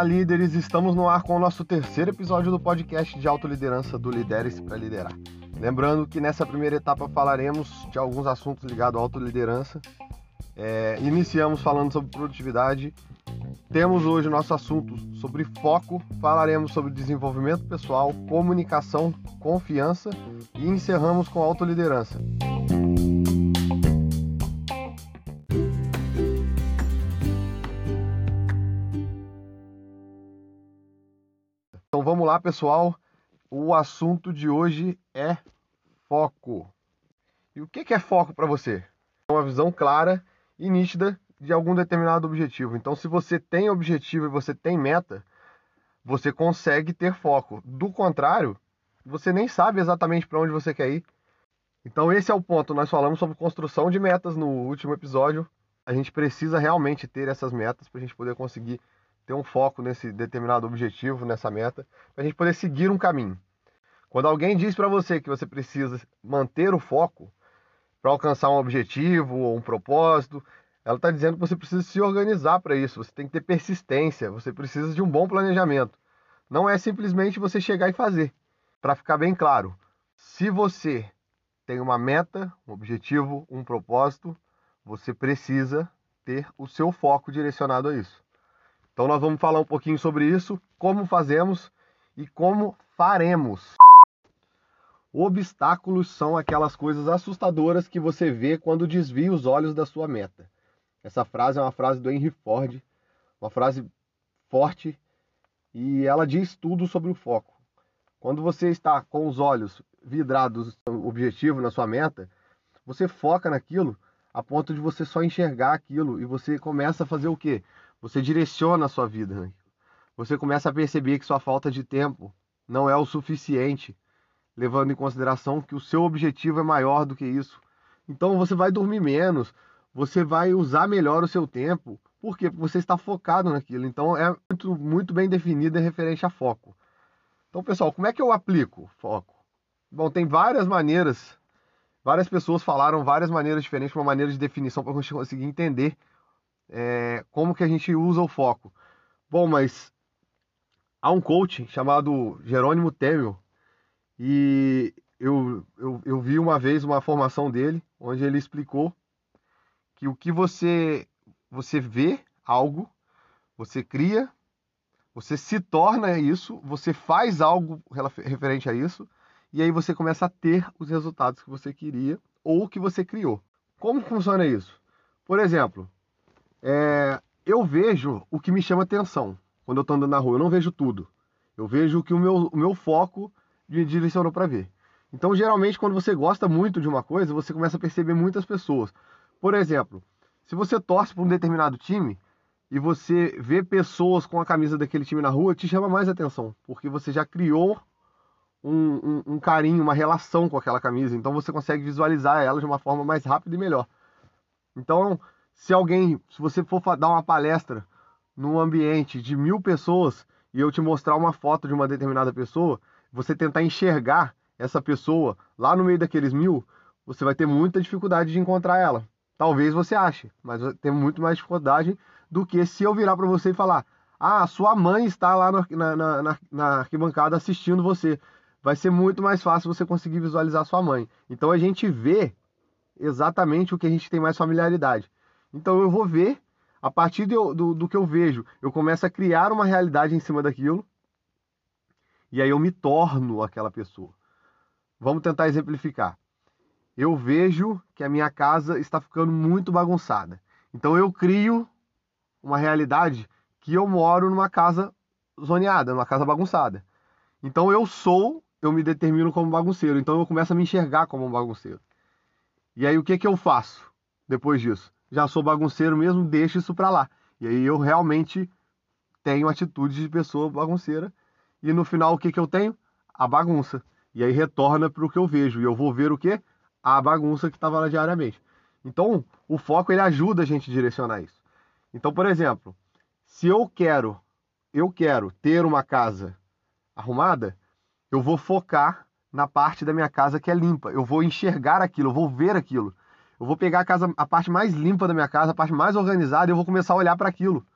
Olá, líderes! Estamos no ar com o nosso terceiro episódio do podcast de autoliderança do Lidere-se para Liderar. Lembrando que nessa primeira etapa falaremos de alguns assuntos ligados à autoliderança. É, iniciamos falando sobre produtividade. Temos hoje nosso assunto sobre foco. Falaremos sobre desenvolvimento pessoal, comunicação, confiança e encerramos com autoliderança. Então vamos lá, pessoal. O assunto de hoje é foco. E o que é foco para você? É uma visão clara e nítida de algum determinado objetivo. Então, se você tem objetivo e você tem meta, você consegue ter foco. Do contrário, você nem sabe exatamente para onde você quer ir. Então, esse é o ponto. Nós falamos sobre construção de metas no último episódio. A gente precisa realmente ter essas metas para a gente poder conseguir ter um foco nesse determinado objetivo, nessa meta, para a gente poder seguir um caminho. Quando alguém diz para você que você precisa manter o foco para alcançar um objetivo ou um propósito, ela está dizendo que você precisa se organizar para isso, você tem que ter persistência, você precisa de um bom planejamento. Não é simplesmente você chegar e fazer. Para ficar bem claro, se você tem uma meta, um objetivo, um propósito, você precisa ter o seu foco direcionado a isso. Então nós vamos falar um pouquinho sobre isso, como fazemos e como faremos. Obstáculos são aquelas coisas assustadoras que você vê quando desvia os olhos da sua meta. Essa frase é uma frase do Henry Ford, uma frase forte e ela diz tudo sobre o foco. Quando você está com os olhos vidrados no objetivo, na sua meta, você foca naquilo a ponto de você só enxergar aquilo e você começa a fazer o quê? Você direciona a sua vida. Né? Você começa a perceber que sua falta de tempo não é o suficiente, levando em consideração que o seu objetivo é maior do que isso. Então você vai dormir menos, você vai usar melhor o seu tempo. Por quê? Porque você está focado naquilo. Então é muito, muito bem definido em referente a foco. Então, pessoal, como é que eu aplico foco? Bom, tem várias maneiras. Várias pessoas falaram várias maneiras diferentes, uma maneira de definição para a gente conseguir entender é, como que a gente usa o foco. Bom, mas há um coach chamado Jerônimo Temel e eu, eu, eu vi uma vez uma formação dele onde ele explicou que o que você você vê algo, você cria, você se torna isso, você faz algo referente a isso, e aí você começa a ter os resultados que você queria ou que você criou. Como funciona isso? Por exemplo, é, eu vejo o que me chama atenção quando eu estou andando na rua. Eu não vejo tudo. Eu vejo o que o meu, o meu foco me direcionou para ver. Então, geralmente, quando você gosta muito de uma coisa, você começa a perceber muitas pessoas. Por exemplo, se você torce para um determinado time e você vê pessoas com a camisa daquele time na rua, te chama mais atenção, porque você já criou um, um, um carinho, uma relação com aquela camisa. Então, você consegue visualizar ela de uma forma mais rápida e melhor. Então, se alguém, se você for dar uma palestra num ambiente de mil pessoas e eu te mostrar uma foto de uma determinada pessoa, você tentar enxergar essa pessoa lá no meio daqueles mil, você vai ter muita dificuldade de encontrar ela. Talvez você ache, mas vai ter muito mais dificuldade do que se eu virar para você e falar: Ah, sua mãe está lá na, na, na, na arquibancada assistindo você. Vai ser muito mais fácil você conseguir visualizar sua mãe. Então a gente vê exatamente o que a gente tem mais familiaridade. Então eu vou ver, a partir do, do, do que eu vejo, eu começo a criar uma realidade em cima daquilo, e aí eu me torno aquela pessoa. Vamos tentar exemplificar. Eu vejo que a minha casa está ficando muito bagunçada. Então eu crio uma realidade que eu moro numa casa zoneada, numa casa bagunçada. Então eu sou, eu me determino como bagunceiro. Então eu começo a me enxergar como um bagunceiro. E aí o que que eu faço depois disso? Já sou bagunceiro mesmo, deixa isso para lá. E aí eu realmente tenho atitude de pessoa bagunceira. E no final o que, que eu tenho? A bagunça. E aí retorna para o que eu vejo. E eu vou ver o que? A bagunça que estava lá diariamente. Então, o foco ele ajuda a gente a direcionar isso. Então, por exemplo, se eu quero, eu quero ter uma casa arrumada, eu vou focar na parte da minha casa que é limpa. Eu vou enxergar aquilo, eu vou ver aquilo. Eu vou pegar a casa, a parte mais limpa da minha casa, a parte mais organizada, e eu vou começar a olhar para aquilo.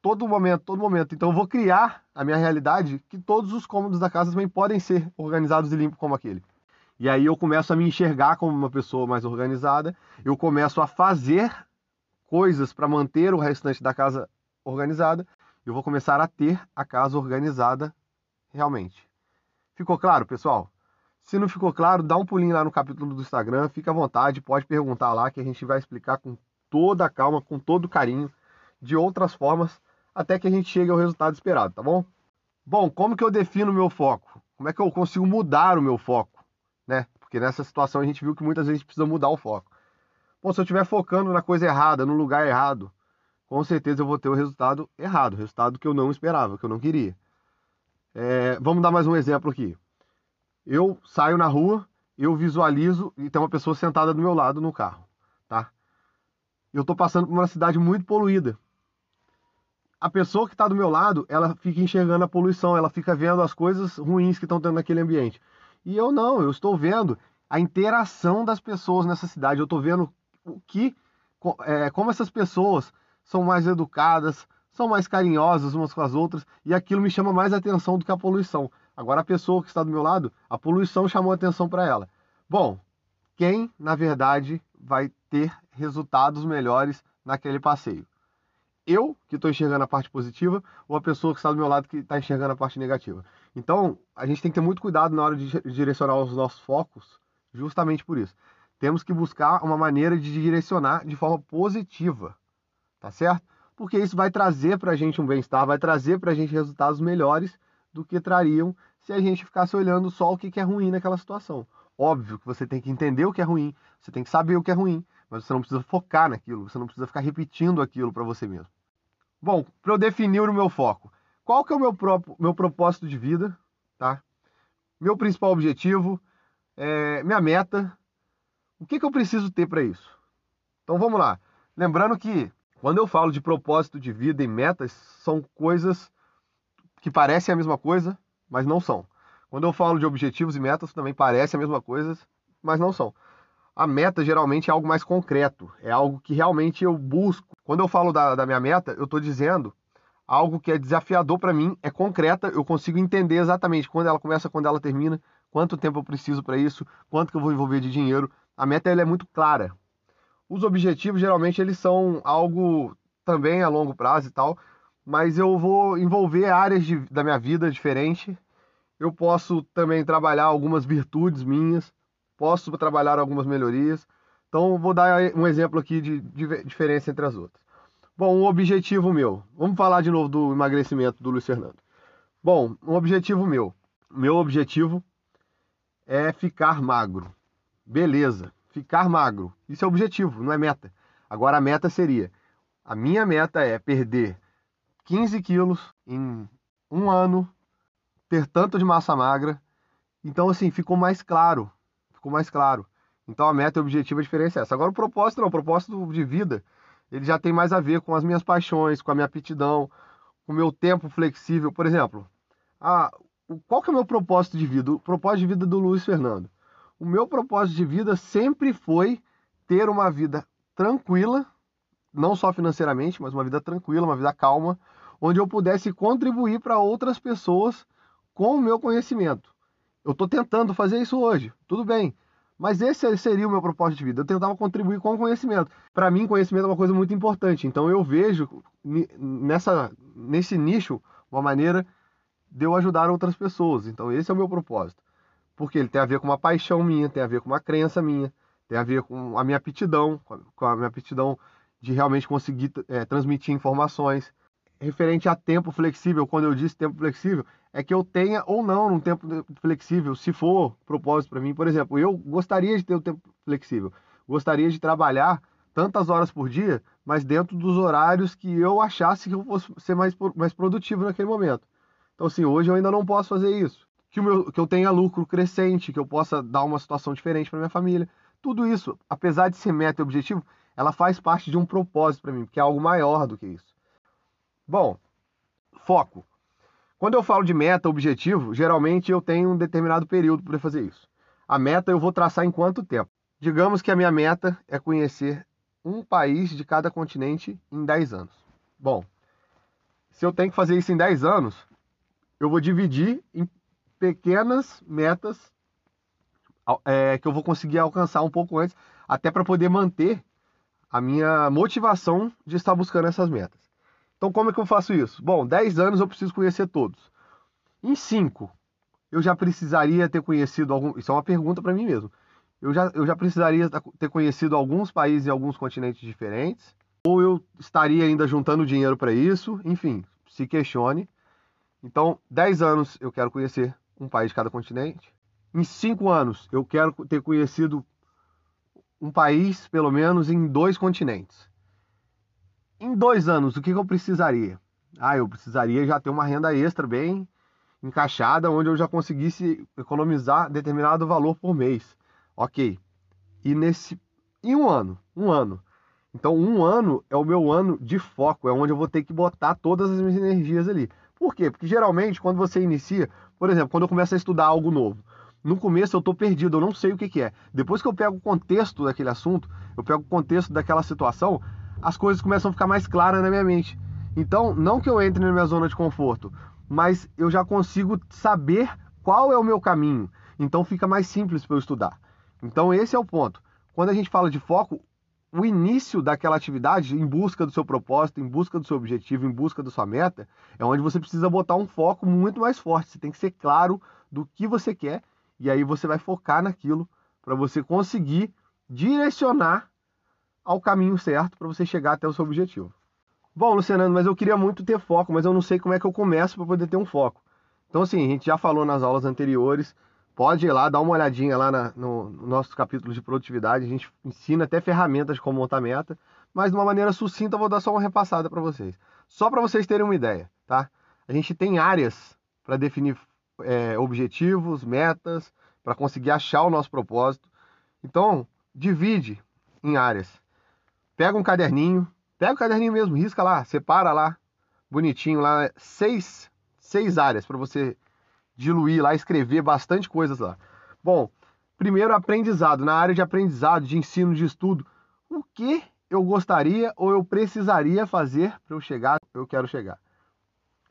todo momento, todo momento. Então eu vou criar a minha realidade que todos os cômodos da casa também podem ser organizados e limpos como aquele. E aí eu começo a me enxergar como uma pessoa mais organizada, eu começo a fazer coisas para manter o restante da casa organizada, eu vou começar a ter a casa organizada realmente. Ficou claro, pessoal? Se não ficou claro, dá um pulinho lá no capítulo do Instagram, fica à vontade, pode perguntar lá que a gente vai explicar com toda a calma, com todo carinho, de outras formas, até que a gente chegue ao resultado esperado, tá bom? Bom, como que eu defino o meu foco? Como é que eu consigo mudar o meu foco, né? Porque nessa situação a gente viu que muitas vezes precisa mudar o foco. Bom, se eu estiver focando na coisa errada, no lugar errado, com certeza eu vou ter o resultado errado, resultado que eu não esperava, que eu não queria. É, vamos dar mais um exemplo aqui. Eu saio na rua, eu visualizo e tem uma pessoa sentada do meu lado no carro, tá? Eu estou passando por uma cidade muito poluída. A pessoa que está do meu lado, ela fica enxergando a poluição, ela fica vendo as coisas ruins que estão tendo naquele ambiente. E eu não, eu estou vendo a interação das pessoas nessa cidade. Eu estou vendo o que, é, como essas pessoas são mais educadas, são mais carinhosas umas com as outras, e aquilo me chama mais atenção do que a poluição. Agora, a pessoa que está do meu lado, a poluição chamou atenção para ela. Bom, quem, na verdade, vai ter resultados melhores naquele passeio? Eu, que estou enxergando a parte positiva, ou a pessoa que está do meu lado que está enxergando a parte negativa? Então, a gente tem que ter muito cuidado na hora de direcionar os nossos focos, justamente por isso. Temos que buscar uma maneira de direcionar de forma positiva, tá certo? Porque isso vai trazer para a gente um bem-estar, vai trazer para a gente resultados melhores do que trariam se a gente ficasse olhando só o que é ruim naquela situação. Óbvio que você tem que entender o que é ruim, você tem que saber o que é ruim, mas você não precisa focar naquilo, você não precisa ficar repetindo aquilo para você mesmo. Bom, para eu definir o meu foco, qual que é o meu, próprio, meu propósito de vida, tá? Meu principal objetivo, é, minha meta, o que, que eu preciso ter para isso? Então vamos lá. Lembrando que quando eu falo de propósito de vida e metas, são coisas que parecem a mesma coisa, mas não são. Quando eu falo de objetivos e metas, também parece a mesma coisa, mas não são. A meta geralmente é algo mais concreto, é algo que realmente eu busco. Quando eu falo da, da minha meta, eu estou dizendo algo que é desafiador para mim, é concreta, eu consigo entender exatamente quando ela começa, quando ela termina, quanto tempo eu preciso para isso, quanto que eu vou envolver de dinheiro. A meta ela é muito clara. Os objetivos geralmente eles são algo também a longo prazo e tal, mas eu vou envolver áreas de, da minha vida diferente. Eu posso também trabalhar algumas virtudes minhas, posso trabalhar algumas melhorias. Então, vou dar um exemplo aqui de, de diferença entre as outras. Bom, um objetivo meu. Vamos falar de novo do emagrecimento do Luiz Fernando. Bom, um objetivo meu. Meu objetivo é ficar magro. Beleza ficar magro. Isso é objetivo, não é meta. Agora a meta seria: a minha meta é perder 15 quilos em um ano, ter tanto de massa magra. Então, assim, ficou mais claro. Ficou mais claro. Então a meta e o objetivo, a diferença é essa. Agora o propósito não, o propósito de vida, ele já tem mais a ver com as minhas paixões, com a minha aptidão, com o meu tempo flexível. Por exemplo, a, qual que é o meu propósito de vida? O propósito de vida do Luiz Fernando o meu propósito de vida sempre foi ter uma vida tranquila, não só financeiramente, mas uma vida tranquila, uma vida calma, onde eu pudesse contribuir para outras pessoas com o meu conhecimento. Eu estou tentando fazer isso hoje, tudo bem. Mas esse seria o meu propósito de vida. Eu tentava contribuir com o conhecimento. Para mim, conhecimento é uma coisa muito importante. Então, eu vejo nessa, nesse nicho uma maneira de eu ajudar outras pessoas. Então, esse é o meu propósito porque ele tem a ver com uma paixão minha, tem a ver com uma crença minha, tem a ver com a minha aptidão, com a minha aptidão de realmente conseguir é, transmitir informações. Referente a tempo flexível, quando eu disse tempo flexível, é que eu tenha ou não um tempo flexível, se for propósito para mim. Por exemplo, eu gostaria de ter o um tempo flexível, gostaria de trabalhar tantas horas por dia, mas dentro dos horários que eu achasse que eu fosse ser mais, mais produtivo naquele momento. Então, assim, hoje eu ainda não posso fazer isso que, meu, que eu tenha lucro crescente, que eu possa dar uma situação diferente para minha família. Tudo isso, apesar de ser meta e objetivo, ela faz parte de um propósito para mim, que é algo maior do que isso. Bom, foco. Quando eu falo de meta, objetivo, geralmente eu tenho um determinado período para fazer isso. A meta eu vou traçar em quanto tempo? Digamos que a minha meta é conhecer um país de cada continente em 10 anos. Bom, se eu tenho que fazer isso em 10 anos, eu vou dividir em pequenas metas é, que eu vou conseguir alcançar um pouco antes, até para poder manter a minha motivação de estar buscando essas metas. Então, como é que eu faço isso? Bom, 10 anos eu preciso conhecer todos. Em 5, eu já precisaria ter conhecido algum. Isso é uma pergunta para mim mesmo. Eu já, eu já precisaria ter conhecido alguns países e alguns continentes diferentes. Ou eu estaria ainda juntando dinheiro para isso. Enfim, se questione. Então, 10 anos eu quero conhecer um país de cada continente. Em 5 anos eu quero ter conhecido um país, pelo menos, em dois continentes. Em dois anos, o que, que eu precisaria? Ah, eu precisaria já ter uma renda extra bem encaixada, onde eu já conseguisse economizar determinado valor por mês. Ok. E nesse. Em um ano. Um ano. Então, um ano é o meu ano de foco, é onde eu vou ter que botar todas as minhas energias ali. Por quê? Porque geralmente, quando você inicia, por exemplo, quando eu começo a estudar algo novo, no começo eu estou perdido, eu não sei o que, que, é. Depois que eu pego o contexto daquele assunto, eu pego o contexto daquela situação, as coisas começam a ficar mais claras na minha mente. Então, não que eu entre na minha zona de conforto, mas eu já consigo saber qual é o meu caminho. Então fica mais simples para eu estudar. Então esse é o ponto. Quando a gente fala de foco, o início daquela atividade em busca do seu propósito, em busca do seu objetivo, em busca da sua meta, é onde você precisa botar um foco muito mais forte. Você tem que ser claro do que você quer e aí você vai focar naquilo para você conseguir direcionar ao caminho certo para você chegar até o seu objetivo. Bom, Luciano, mas eu queria muito ter foco, mas eu não sei como é que eu começo para poder ter um foco. Então, assim, a gente já falou nas aulas anteriores pode ir lá, dar uma olhadinha lá na, no, no nosso capítulo de produtividade. A gente ensina até ferramentas de como montar meta, mas de uma maneira sucinta eu vou dar só uma repassada para vocês. Só para vocês terem uma ideia, tá? A gente tem áreas para definir é, objetivos, metas, para conseguir achar o nosso propósito. Então, divide em áreas. Pega um caderninho, pega o caderninho mesmo, risca lá, separa lá, bonitinho lá, seis, seis áreas para você diluir lá, escrever bastante coisas lá. Bom, primeiro aprendizado, na área de aprendizado, de ensino, de estudo, o que eu gostaria ou eu precisaria fazer para eu chegar, eu quero chegar.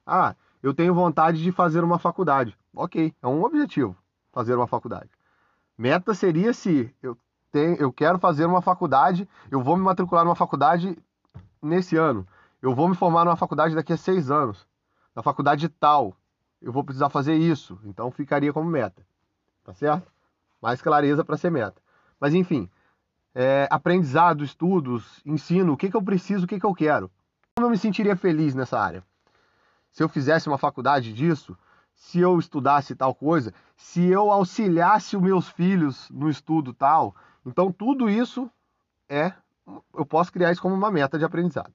Ah, eu tenho vontade de fazer uma faculdade. Ok, é um objetivo, fazer uma faculdade. Meta seria se eu tenho, eu quero fazer uma faculdade, eu vou me matricular numa faculdade nesse ano. Eu vou me formar numa faculdade daqui a seis anos. Na faculdade tal eu vou precisar fazer isso. Então ficaria como meta. Tá certo? Mais clareza para ser meta. Mas enfim, é, aprendizado, estudos, ensino, o que, que eu preciso, o que, que eu quero. Como eu me sentiria feliz nessa área? Se eu fizesse uma faculdade disso, se eu estudasse tal coisa, se eu auxiliasse os meus filhos no estudo tal. Então tudo isso é, eu posso criar isso como uma meta de aprendizado.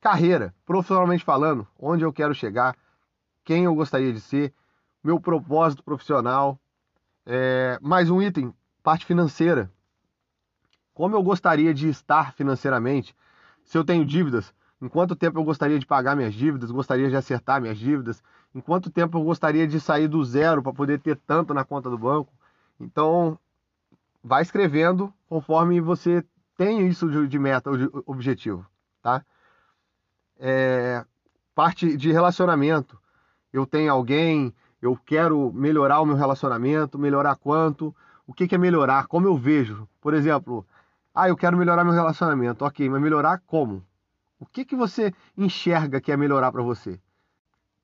Carreira, profissionalmente falando, onde eu quero chegar, quem eu gostaria de ser, meu propósito profissional. É, mais um item, parte financeira. Como eu gostaria de estar financeiramente? Se eu tenho dívidas, em quanto tempo eu gostaria de pagar minhas dívidas? Gostaria de acertar minhas dívidas? Em quanto tempo eu gostaria de sair do zero para poder ter tanto na conta do banco? Então, vai escrevendo conforme você tem isso de meta, de objetivo, tá? É, parte de relacionamento eu tenho alguém, eu quero melhorar o meu relacionamento, melhorar quanto, o que, que é melhorar, como eu vejo. Por exemplo, ah, eu quero melhorar meu relacionamento, ok, mas melhorar como? O que, que você enxerga que é melhorar para você?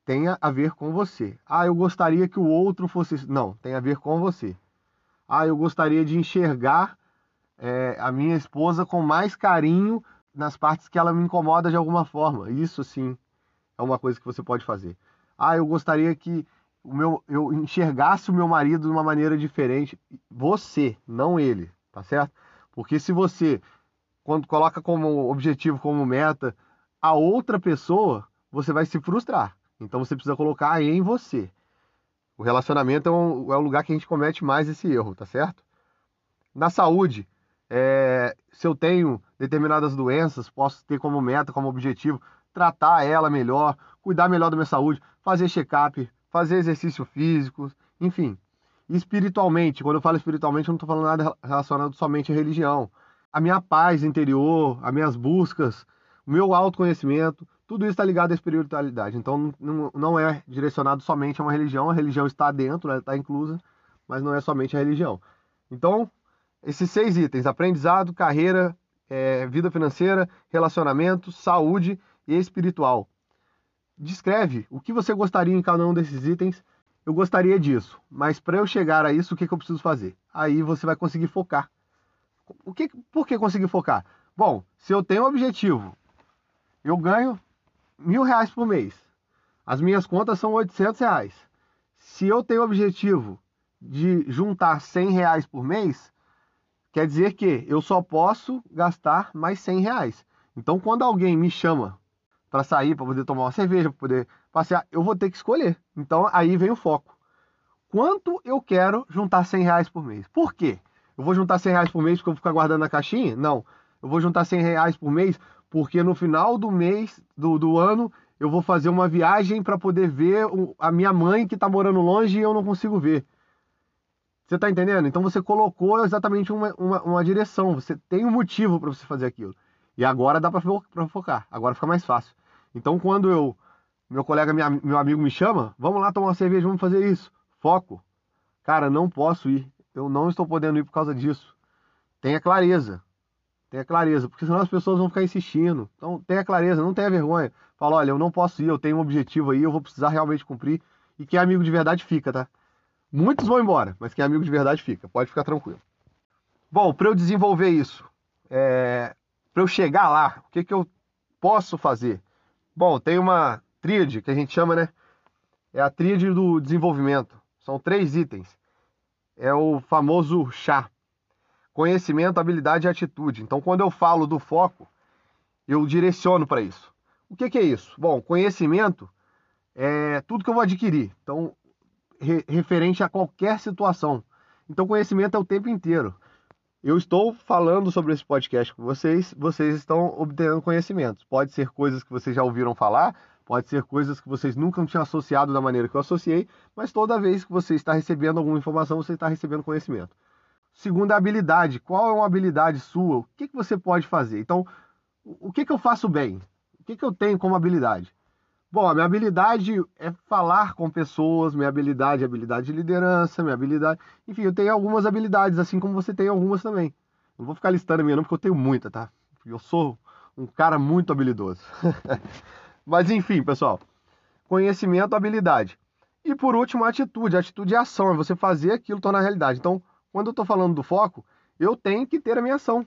Tenha a ver com você. Ah, eu gostaria que o outro fosse. Não, tem a ver com você. Ah, eu gostaria de enxergar é, a minha esposa com mais carinho nas partes que ela me incomoda de alguma forma. Isso sim é uma coisa que você pode fazer. Ah, eu gostaria que o meu, eu enxergasse o meu marido de uma maneira diferente. Você, não ele, tá certo? Porque se você, quando coloca como objetivo, como meta, a outra pessoa, você vai se frustrar. Então você precisa colocar em você. O relacionamento é, um, é o lugar que a gente comete mais esse erro, tá certo? Na saúde, é, se eu tenho determinadas doenças, posso ter como meta, como objetivo, tratar ela melhor, cuidar melhor da minha saúde, fazer check-up, fazer exercício físico, enfim. Espiritualmente, quando eu falo espiritualmente, eu não estou falando nada relacionado somente à religião. A minha paz interior, as minhas buscas, o meu autoconhecimento, Tudo isso está ligado à espiritualidade. Então não, é direcionado somente a uma religião, a religião está dentro, ela está inclusa, mas não é somente a religião. Então, esses seis itens: aprendizado, carreira, é, vida financeira, relacionamento, saúde e espiritual. Descreve o que você gostaria em cada um desses itens. Eu gostaria disso, mas para eu chegar a isso, o que, que eu preciso fazer? Aí você vai conseguir focar. O que, por que conseguir focar? Bom, se eu tenho um objetivo, eu ganho mil reais por mês. As minhas contas são 800 reais. Se eu tenho o objetivo de juntar 100 reais por mês, quer dizer que eu só posso gastar mais 100 reais. Então, quando alguém me chama para sair, para poder tomar uma cerveja, para poder passear, eu vou ter que escolher. Então, aí vem o foco. Quanto eu quero juntar 100 reais por mês? Por quê? Eu vou juntar 100 reais por mês porque eu vou ficar guardando na caixinha? Não. Eu vou juntar 100 reais por mês porque no final do mês, do, do ano, eu vou fazer uma viagem para poder ver a minha mãe que está morando longe e eu não consigo ver. Você está entendendo? Então você colocou exatamente uma, uma, uma direção, você tem um motivo para você fazer aquilo. E agora dá para focar, agora fica mais fácil. Então quando eu, meu colega, minha, meu amigo me chama, vamos lá tomar uma cerveja, vamos fazer isso. Foco. Cara, não posso ir. Eu não estou podendo ir por causa disso. Tenha clareza. Tenha clareza, porque senão as pessoas vão ficar insistindo. Então tenha clareza, não tenha vergonha. Fala, olha, eu não posso ir, eu tenho um objetivo aí, eu vou precisar realmente cumprir. E quem é amigo de verdade fica, tá? Muitos vão embora, mas quem é amigo de verdade fica. Pode ficar tranquilo. Bom, para eu desenvolver isso, é... para eu chegar lá, o que, que eu posso fazer? Bom, tem uma tríade que a gente chama, né? É a tríade do desenvolvimento. São três itens. É o famoso chá. Conhecimento, habilidade e atitude. Então, quando eu falo do foco, eu direciono para isso. O que, que é isso? Bom, conhecimento é tudo que eu vou adquirir. Então, re, referente a qualquer situação. Então, conhecimento é o tempo inteiro. Eu estou falando sobre esse podcast com vocês, vocês estão obtendo conhecimentos. Pode ser coisas que vocês já ouviram falar, pode ser coisas que vocês nunca tinham associado da maneira que eu associei, mas toda vez que você está recebendo alguma informação, você está recebendo conhecimento. Segunda habilidade, qual é uma habilidade sua? O que, que você pode fazer? Então, o que, que eu faço bem? O que, que eu tenho como habilidade? Bom, a minha habilidade é falar com pessoas, minha habilidade é habilidade de liderança, minha habilidade. Enfim, eu tenho algumas habilidades, assim como você tem algumas também. Não vou ficar listando a minha, não, porque eu tenho muita, tá? Eu sou um cara muito habilidoso. Mas enfim, pessoal. Conhecimento, habilidade. E por último, atitude. Atitude é ação, é você fazer aquilo tornar realidade. Então, quando eu estou falando do foco, eu tenho que ter a minha ação.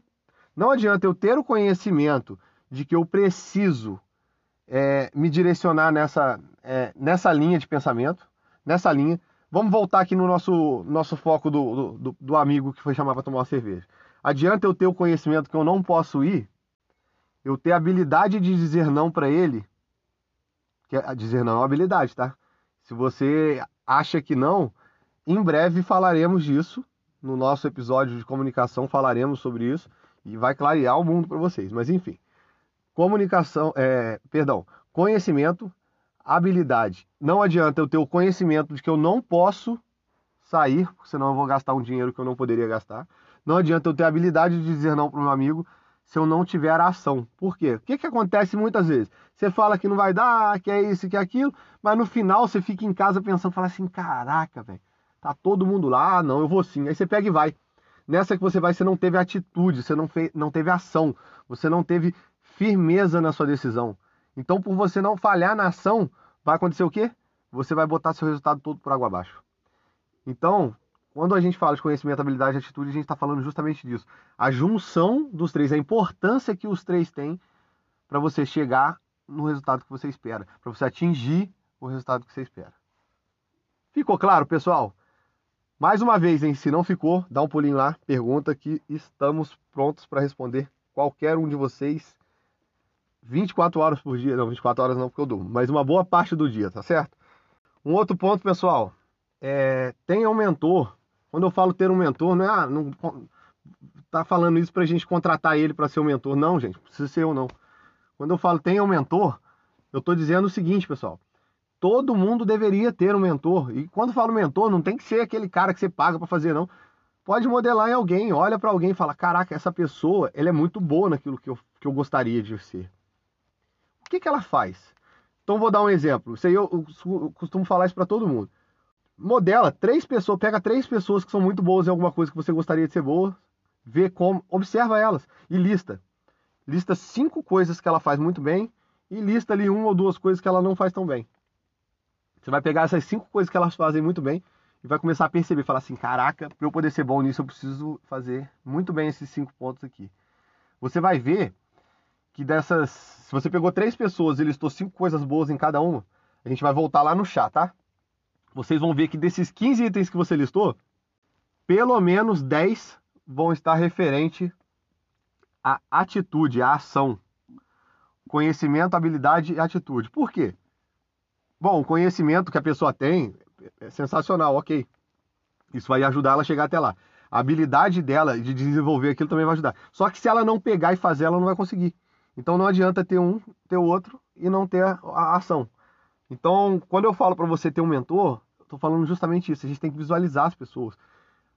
Não adianta eu ter o conhecimento de que eu preciso é, me direcionar nessa, é, nessa linha de pensamento, nessa linha. Vamos voltar aqui no nosso, nosso foco do, do, do amigo que foi chamar para tomar uma cerveja. Adianta eu ter o conhecimento que eu não posso ir, eu ter a habilidade de dizer não para ele, que é, dizer não é uma habilidade, tá? Se você acha que não, em breve falaremos disso. No nosso episódio de comunicação falaremos sobre isso e vai clarear o mundo para vocês. Mas enfim, comunicação, é, perdão, conhecimento, habilidade. Não adianta eu ter o conhecimento de que eu não posso sair, senão eu vou gastar um dinheiro que eu não poderia gastar. Não adianta eu ter a habilidade de dizer não para o meu amigo se eu não tiver ação. Por quê? O que, que acontece muitas vezes? Você fala que não vai dar, que é isso, que é aquilo, mas no final você fica em casa pensando, fala assim, caraca, velho, tá todo mundo lá, ah, não, eu vou sim. Aí você pega e vai. Nessa que você vai, você não teve atitude, você não, fez, não teve ação, você não teve firmeza na sua decisão. Então, por você não falhar na ação, vai acontecer o quê? Você vai botar seu resultado todo por água abaixo. Então, quando a gente fala de conhecimento, habilidade e atitude, a gente está falando justamente disso. A junção dos três, a importância que os três têm para você chegar no resultado que você espera, para você atingir o resultado que você espera. Ficou claro, pessoal? Mais uma vez, hein? Se não ficou, dá um pulinho lá, pergunta que estamos prontos para responder qualquer um de vocês 24 horas por dia. Não, 24 horas não, porque eu durmo, mas uma boa parte do dia, tá certo? Um outro ponto, pessoal, é, tenha um mentor. Quando eu falo ter um mentor, não é, ah, não tá falando isso pra gente contratar ele para ser um mentor. Não, gente, precisa ser eu não. Quando eu falo tenha um mentor, eu tô dizendo o seguinte, pessoal. Todo mundo deveria ter um mentor. E quando falo mentor, não tem que ser aquele cara que você paga para fazer, não. Pode modelar em alguém, olha para alguém e fala: Caraca, essa pessoa ela é muito boa naquilo que eu, que eu gostaria de ser. O que, que ela faz? Então vou dar um exemplo. Isso aí eu, eu costumo falar isso para todo mundo. Modela três pessoas, pega três pessoas que são muito boas em alguma coisa que você gostaria de ser boa, vê como, observa elas e lista. Lista cinco coisas que ela faz muito bem e lista ali uma ou duas coisas que ela não faz tão bem. Você vai pegar essas cinco coisas que elas fazem muito bem e vai começar a perceber, falar assim, caraca, para eu poder ser bom nisso eu preciso fazer muito bem esses cinco pontos aqui. Você vai ver que dessas, se você pegou três pessoas e listou cinco coisas boas em cada uma, a gente vai voltar lá no chá, tá? Vocês vão ver que desses 15 itens que você listou, pelo menos 10 vão estar referente à atitude, à ação. Conhecimento, habilidade e atitude. Por quê? Bom, o conhecimento que a pessoa tem é sensacional, ok. Isso vai ajudar ela a chegar até lá. A habilidade dela de desenvolver aquilo também vai ajudar. Só que se ela não pegar e fazer, ela não vai conseguir. Então não adianta ter um, ter o outro e não ter a, ação. Então, quando eu falo para você ter um mentor, eu tô falando justamente isso. A gente tem que visualizar as pessoas.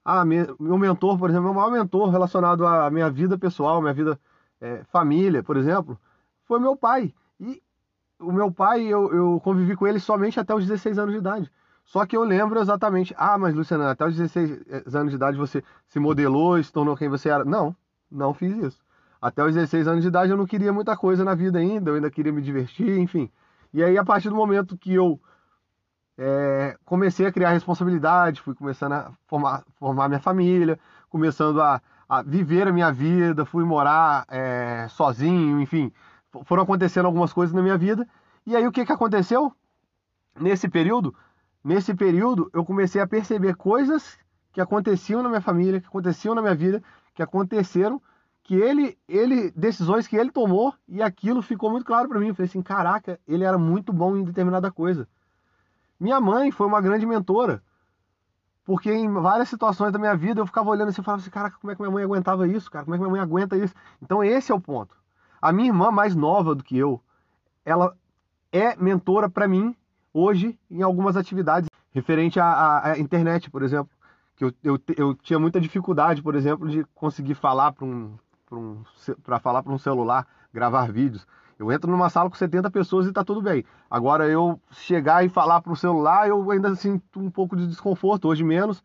Ah, meu mentor, por exemplo, meu maior mentor relacionado à minha vida pessoal, minha vida é, família, por exemplo, foi meu pai. E o meu pai, eu, eu convivi com ele somente até os 16 anos de idade. Só que eu lembro exatamente, ah, mas Luciana, até os 16 eh, anos de idade você se modelou, se tornou quem você era. Não, não fiz isso. Até os 16 anos de idade eu não queria muita coisa na vida ainda, eu ainda queria me divertir, enfim. E aí, a partir do momento que eu é, comecei a criar responsabilidade, fui começando a formar, formar minha família, começando a, a viver a minha vida, fui morar é, sozinho, enfim, foram acontecendo algumas coisas na minha vida. E aí, o que, que aconteceu? Nesse período, nesse período eu comecei a perceber coisas que aconteciam na minha família, que aconteciam na minha vida, que aconteceram, que ele, ele decisões que ele tomou e aquilo ficou muito claro para mim. Eu falei assim, caraca, ele era muito bom em determinada coisa. Minha mãe foi uma grande mentora, porque em várias situações da minha vida eu ficava olhando assim e falava assim, caraca, como é que minha mãe aguentava isso, cara? Como é que minha mãe aguenta isso? Então esse é o ponto. A minha irmã mais nova do que eu, ela é mentora para mim hoje em algumas atividades referente à, à, internet, por exemplo. Que eu, eu, eu tinha muita dificuldade, por exemplo, de conseguir falar para um, um, falar para um celular, gravar vídeos. Eu entro numa sala com 70 pessoas e está tudo bem. Agora eu chegar e falar para o celular, eu ainda sinto um pouco de desconforto, hoje menos.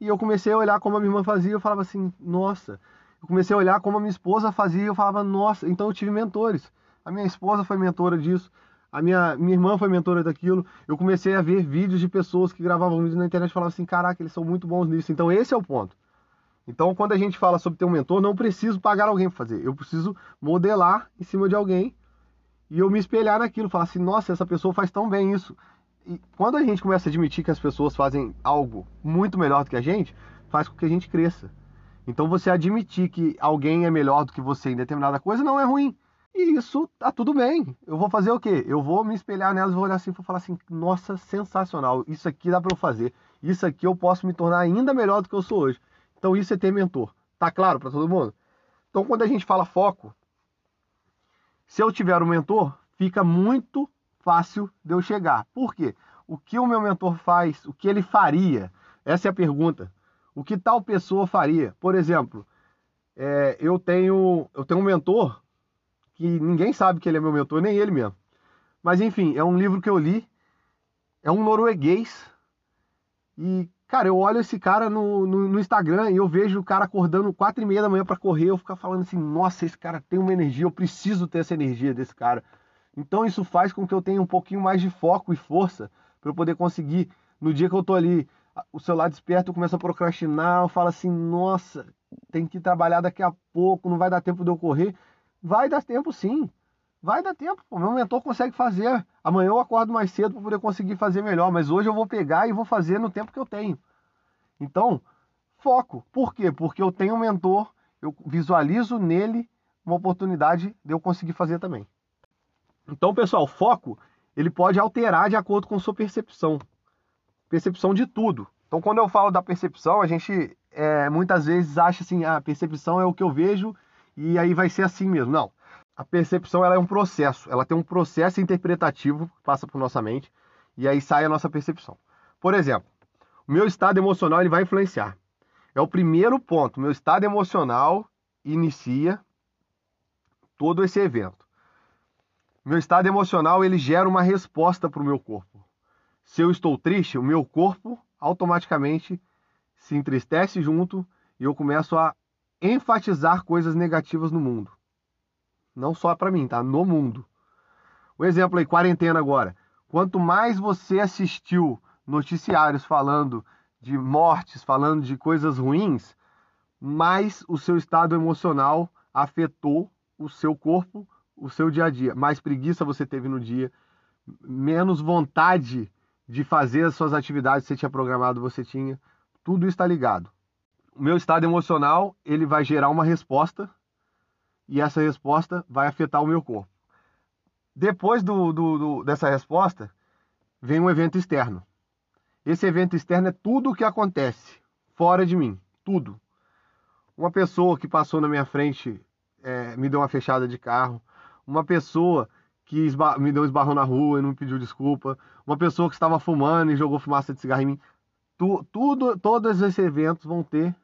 E eu comecei a olhar como a minha irmã fazia, eu falava assim, nossa. Eu comecei a olhar como a minha esposa fazia, eu falava, nossa. Então eu tive mentores. A minha esposa foi mentora disso a minha, minha irmã foi mentora daquilo. Eu comecei a ver vídeos de pessoas que gravavam vídeos na internet e falavam assim: caraca, eles são muito bons nisso. Então, esse é o ponto. Então, quando a gente fala sobre ter um mentor, não preciso pagar alguém para fazer. Eu preciso modelar em cima de alguém e eu me espelhar naquilo. Falar assim: nossa, essa pessoa faz tão bem isso. E quando a gente começa a admitir que as pessoas fazem algo muito melhor do que a gente, faz com que a gente cresça. Então, você admitir que alguém é melhor do que você em determinada coisa não é ruim. E isso tá tudo bem. Eu vou fazer o quê? Eu vou me espelhar nelas, vou olhar assim e falar assim: nossa, sensacional, isso aqui dá para eu fazer. Isso aqui eu posso me tornar ainda melhor do que eu sou hoje. Então isso é ter mentor. Tá claro para todo mundo? Então quando a gente fala foco, se eu tiver um mentor, fica muito fácil de eu chegar. Por quê? O que o meu mentor faz? O que ele faria? Essa é a pergunta. O que tal pessoa faria? Por exemplo, é, eu tenho eu tenho um mentor que ninguém sabe que ele é meu mentor, nem ele mesmo. Mas enfim, é um livro que eu li, é um norueguês, e, cara, eu olho esse cara no, no, no Instagram e eu vejo o cara acordando quatro e meia da manhã para correr, eu fico falando assim, nossa, esse cara tem uma energia, eu preciso ter essa energia desse cara. Então isso faz com que eu tenha um pouquinho mais de foco e força para eu poder conseguir, no dia que eu tô ali, o celular desperto, eu começo a procrastinar, eu falo assim, nossa, tem que trabalhar daqui a pouco, não vai dar tempo de eu correr. Vai dar tempo sim. Vai dar tempo. O meu mentor consegue fazer. Amanhã eu acordo mais cedo para poder conseguir fazer melhor, mas hoje eu vou pegar e vou fazer no tempo que eu tenho. Então, foco. Por quê? Porque eu tenho um mentor, eu visualizo nele uma oportunidade de eu conseguir fazer também. Então, pessoal, foco, ele pode alterar de acordo com sua percepção. Percepção de tudo. Então, quando eu falo da percepção, a gente é, muitas vezes acha assim, a percepção é o que eu vejo e aí vai ser assim mesmo. Não. A percepção ela é um processo, ela tem um processo interpretativo que passa por nossa mente e aí sai a nossa percepção. Por exemplo, o meu estado emocional ele vai influenciar. É o primeiro ponto. Meu estado emocional inicia todo esse evento. Meu estado emocional ele gera uma resposta para o meu corpo. Se eu estou triste, o meu corpo automaticamente se entristece junto e eu começo a enfatizar coisas negativas no mundo. Não só para mim, tá? No mundo. O exemplo aí, quarentena agora. Quanto mais você assistiu noticiários falando de mortes, falando de coisas ruins, mais o seu estado emocional afetou o seu corpo, o seu dia a dia. Mais preguiça você teve no dia, menos vontade de fazer as suas atividades que você tinha programado, você tinha. Tudo está ligado. O meu estado emocional, ele vai gerar uma resposta e essa resposta vai afetar o meu corpo. Depois do, do, do, dessa resposta, vem um evento externo. Esse evento externo é tudo o que acontece fora de mim, tudo. Uma pessoa que passou na minha frente é, me deu uma fechada de carro, uma pessoa que me deu um esbarrão na rua e não me pediu desculpa, uma pessoa que estava fumando e jogou fumaça de cigarro em mim. Tu, tudo, todos esses eventos vão ter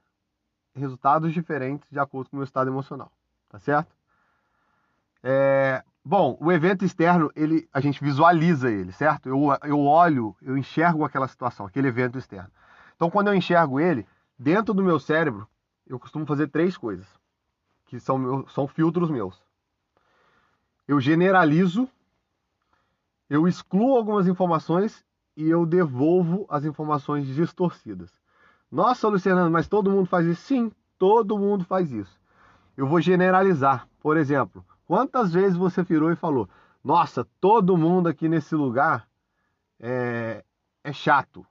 resultados diferentes de acordo com o meu estado emocional, tá certo? É, bom, o evento externo, ele, a gente visualiza ele, certo? Eu, eu olho, eu enxergo aquela situação, aquele evento externo. Então, quando eu enxergo ele, dentro do meu cérebro, eu costumo fazer três coisas, que são, são filtros meus. Eu generalizo, eu excluo algumas informações e eu devolvo as informações distorcidas. Nossa, Luciano, mas todo mundo faz isso? Sim, todo mundo faz isso. Eu vou generalizar. Por exemplo, quantas vezes você virou e falou: Nossa, todo mundo aqui nesse lugar é, é chato.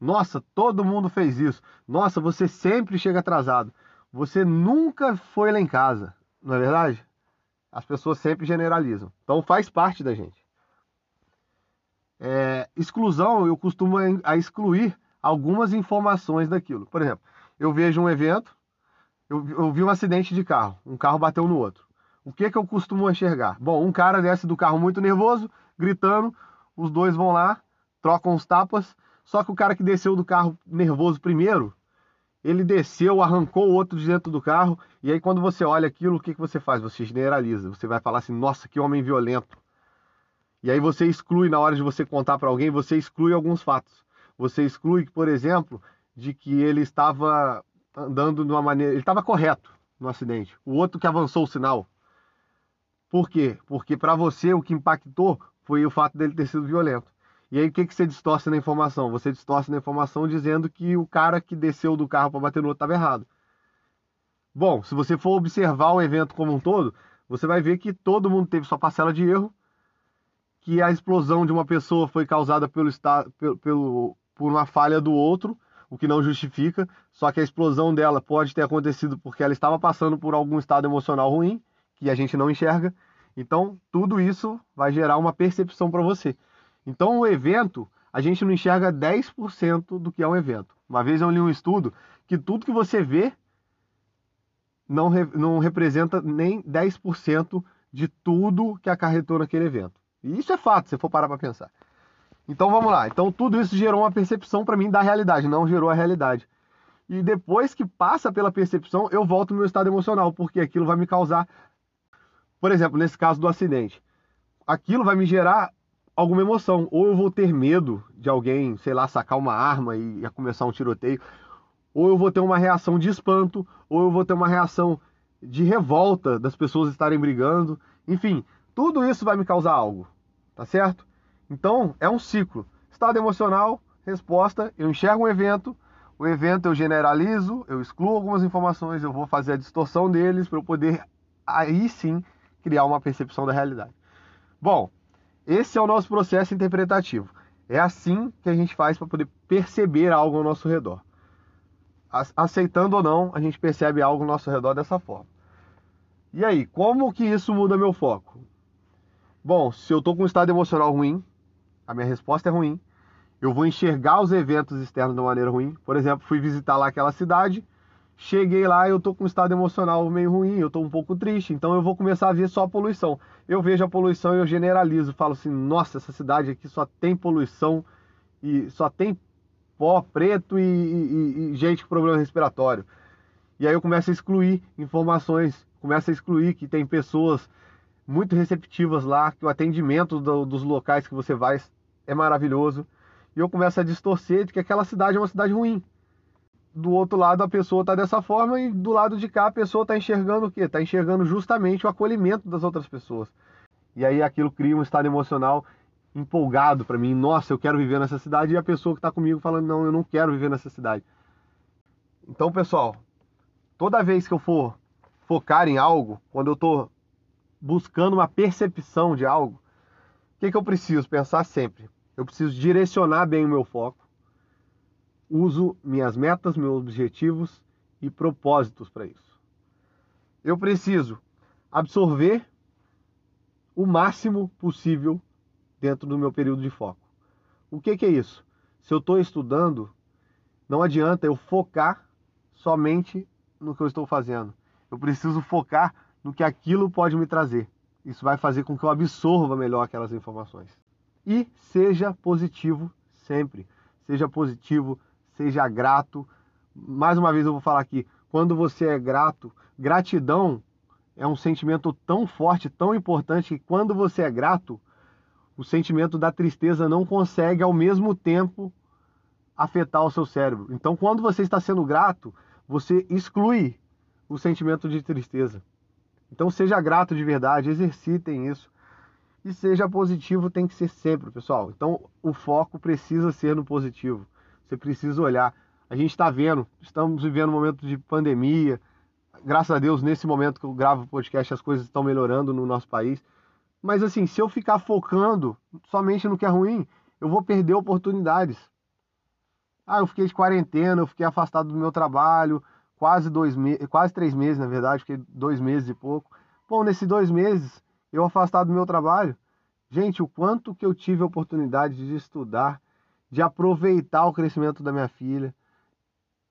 Nossa, todo mundo fez isso. Nossa, você sempre chega atrasado. Você nunca foi lá em casa, não é verdade? As pessoas sempre generalizam. Então faz parte da gente. É, exclusão, eu costumo a excluir algumas informações daquilo. Por exemplo, eu vejo um evento, eu, eu vi um acidente de carro, um carro bateu no outro. O que, que eu costumo enxergar? Bom, um cara desce do carro muito nervoso, gritando, os dois vão lá, trocam os tapas, só que o cara que desceu do carro nervoso primeiro, ele desceu, arrancou o outro de dentro do carro, e aí quando você olha aquilo, o que, que você faz? Você generaliza, você vai falar assim, nossa, que homem violento. E aí você exclui, na hora de você contar para alguém, você exclui alguns fatos. Você exclui, por exemplo, de que ele estava andando de uma maneira. Ele estava correto no acidente. O outro que avançou o sinal. Por quê? Porque para você o que impactou foi o fato dele ter sido violento. E aí o que, que você distorce na informação? Você distorce na informação dizendo que o cara que desceu do carro para bater no outro estava errado. Bom, se você for observar o evento como um todo, você vai ver que todo mundo teve sua parcela de erro, que a explosão de uma pessoa foi causada pelo, pelo, pelo por uma falha do outro, o que não justifica, só que a explosão dela pode ter acontecido porque ela estava passando por algum estado emocional ruim, que a gente não enxerga. Então, tudo isso vai gerar uma percepção para você. Então, o evento, a gente não enxerga 10% do que é um evento. Uma vez eu li um estudo que tudo que você vê não, não representa nem 10% de tudo que acarretou naquele evento. E isso é fato, se for parar para pensar. Então vamos lá. Então tudo isso gerou uma percepção para mim da realidade, não gerou a realidade. E depois que passa pela percepção, eu volto no meu estado emocional, porque aquilo vai me causar, por exemplo, nesse caso do acidente, aquilo vai me gerar alguma emoção. Ou eu vou ter medo de alguém, sei lá, sacar uma arma e começar um tiroteio, ou eu vou ter uma reação de espanto, ou eu vou ter uma reação de revolta das pessoas estarem brigando. Enfim, tudo isso vai me causar algo, tá certo? Então, é um ciclo. Estado emocional, resposta, eu enxergo um evento, o evento eu generalizo, eu excluo algumas informações, eu vou fazer a distorção deles para eu poder aí sim criar uma percepção da realidade. Bom, esse é o nosso processo interpretativo. É assim que a gente faz para poder perceber algo ao nosso redor. Aceitando ou não, a gente percebe algo ao nosso redor dessa forma. E aí, como que isso muda meu foco? Bom, se eu estou com um estado emocional ruim, a minha resposta é ruim. Eu vou enxergar os eventos externos de uma maneira ruim. Por exemplo, fui visitar lá aquela cidade, cheguei lá, eu tô com um estado emocional meio ruim, eu tô um pouco triste, então eu vou começar a ver só a poluição. Eu vejo a poluição e eu generalizo, falo assim: "Nossa, essa cidade aqui só tem poluição e só tem pó preto e, e, e gente com problema respiratório". E aí eu começo a excluir informações, começo a excluir que tem pessoas muito receptivas lá, que o atendimento do, dos locais que você vai é maravilhoso. E eu começo a distorcer de que aquela cidade é uma cidade ruim. Do outro lado a pessoa está dessa forma e do lado de cá a pessoa está enxergando o quê? Está enxergando justamente o acolhimento das outras pessoas. E aí aquilo cria um estado emocional empolgado para mim. Nossa, eu quero viver nessa cidade. E a pessoa que está comigo falando, não, eu não quero viver nessa cidade. Então, pessoal, toda vez que eu for focar em algo, quando eu estou buscando uma percepção de algo, o que, que eu preciso pensar sempre? Eu preciso direcionar bem o meu foco, uso minhas metas, meus objetivos e propósitos para isso. Eu preciso absorver o máximo possível dentro do meu período de foco. O que, que é isso? Se eu estou estudando, não adianta eu focar somente no que eu estou fazendo. Eu preciso focar no que aquilo pode me trazer. Isso vai fazer com que eu absorva melhor aquelas informações. E seja positivo sempre. Seja positivo, seja grato. Mais uma vez eu vou falar aqui, quando você é grato, gratidão é um sentimento tão forte, tão importante que quando você é grato, o sentimento da tristeza não consegue ao mesmo tempo afetar o seu cérebro. Então, quando você está sendo grato, você exclui o sentimento de tristeza. Então seja grato de verdade, exercitem isso. E seja positivo tem que ser sempre, pessoal. Então o foco precisa ser no positivo. Você precisa olhar. A gente está vendo, estamos vivendo um momento de pandemia. Graças a Deus, nesse momento que eu gravo o podcast, as coisas estão melhorando no nosso país. Mas assim, se eu ficar focando somente no que é ruim, eu vou perder oportunidades. Ah, eu fiquei de quarentena, eu fiquei afastado do meu trabalho, quase dois meses, quase três meses, na verdade, fiquei dois meses e pouco. Bom, nesses dois meses, eu afastado do meu trabalho, gente, o quanto que eu tive a oportunidade de estudar, de aproveitar o crescimento da minha filha,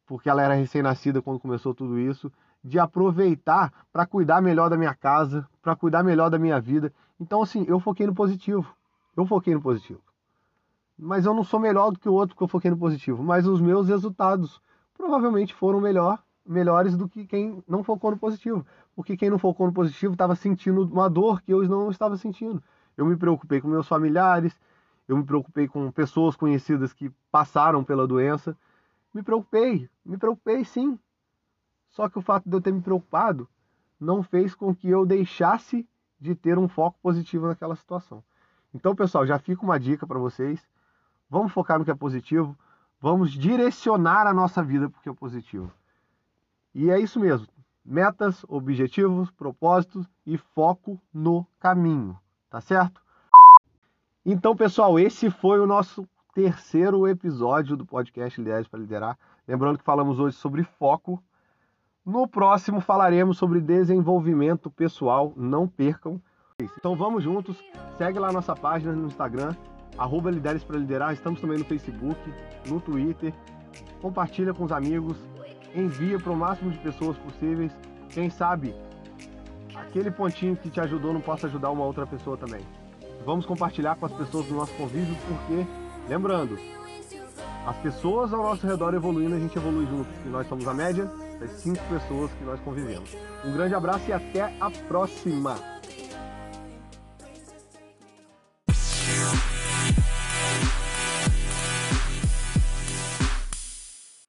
porque ela era recém-nascida quando começou tudo isso, de aproveitar para cuidar melhor da minha casa, para cuidar melhor da minha vida. Então, assim, eu foquei no positivo. Eu foquei no positivo. Mas eu não sou melhor do que o outro porque eu foquei no positivo. Mas os meus resultados provavelmente foram melhor melhores do que quem não focou no positivo. Porque quem não focou no positivo estava sentindo uma dor que eu não estava sentindo. Eu me preocupei com meus familiares, eu me preocupei com pessoas conhecidas que passaram pela doença. Me preocupei, me preocupei sim. Só que o fato de eu ter me preocupado não fez com que eu deixasse de ter um foco positivo naquela situação. Então, pessoal, já fica uma dica para vocês. Vamos focar no que é positivo, vamos direcionar a nossa vida para o que é positivo. E é isso mesmo. Metas, objetivos, propósitos e foco no caminho, tá certo? Então, pessoal, esse foi o nosso terceiro episódio do podcast Liderança para Liderar. Lembrando que falamos hoje sobre foco. No próximo falaremos sobre desenvolvimento pessoal. Não percam. Então vamos juntos. Segue lá nossa página no Instagram, arroba Lideres para Liderar. Estamos também no Facebook, no Twitter. Compartilha com os amigos envia para o máximo de pessoas possíveis. Quem sabe aquele pontinho que te ajudou não possa ajudar uma outra pessoa também. Vamos compartilhar com as pessoas do nosso convívio, porque, lembrando, as pessoas ao nosso redor evoluindo, a gente evolui juntos. E nós somos a média das cinco pessoas que nós convivemos. Um grande abraço e até a próxima!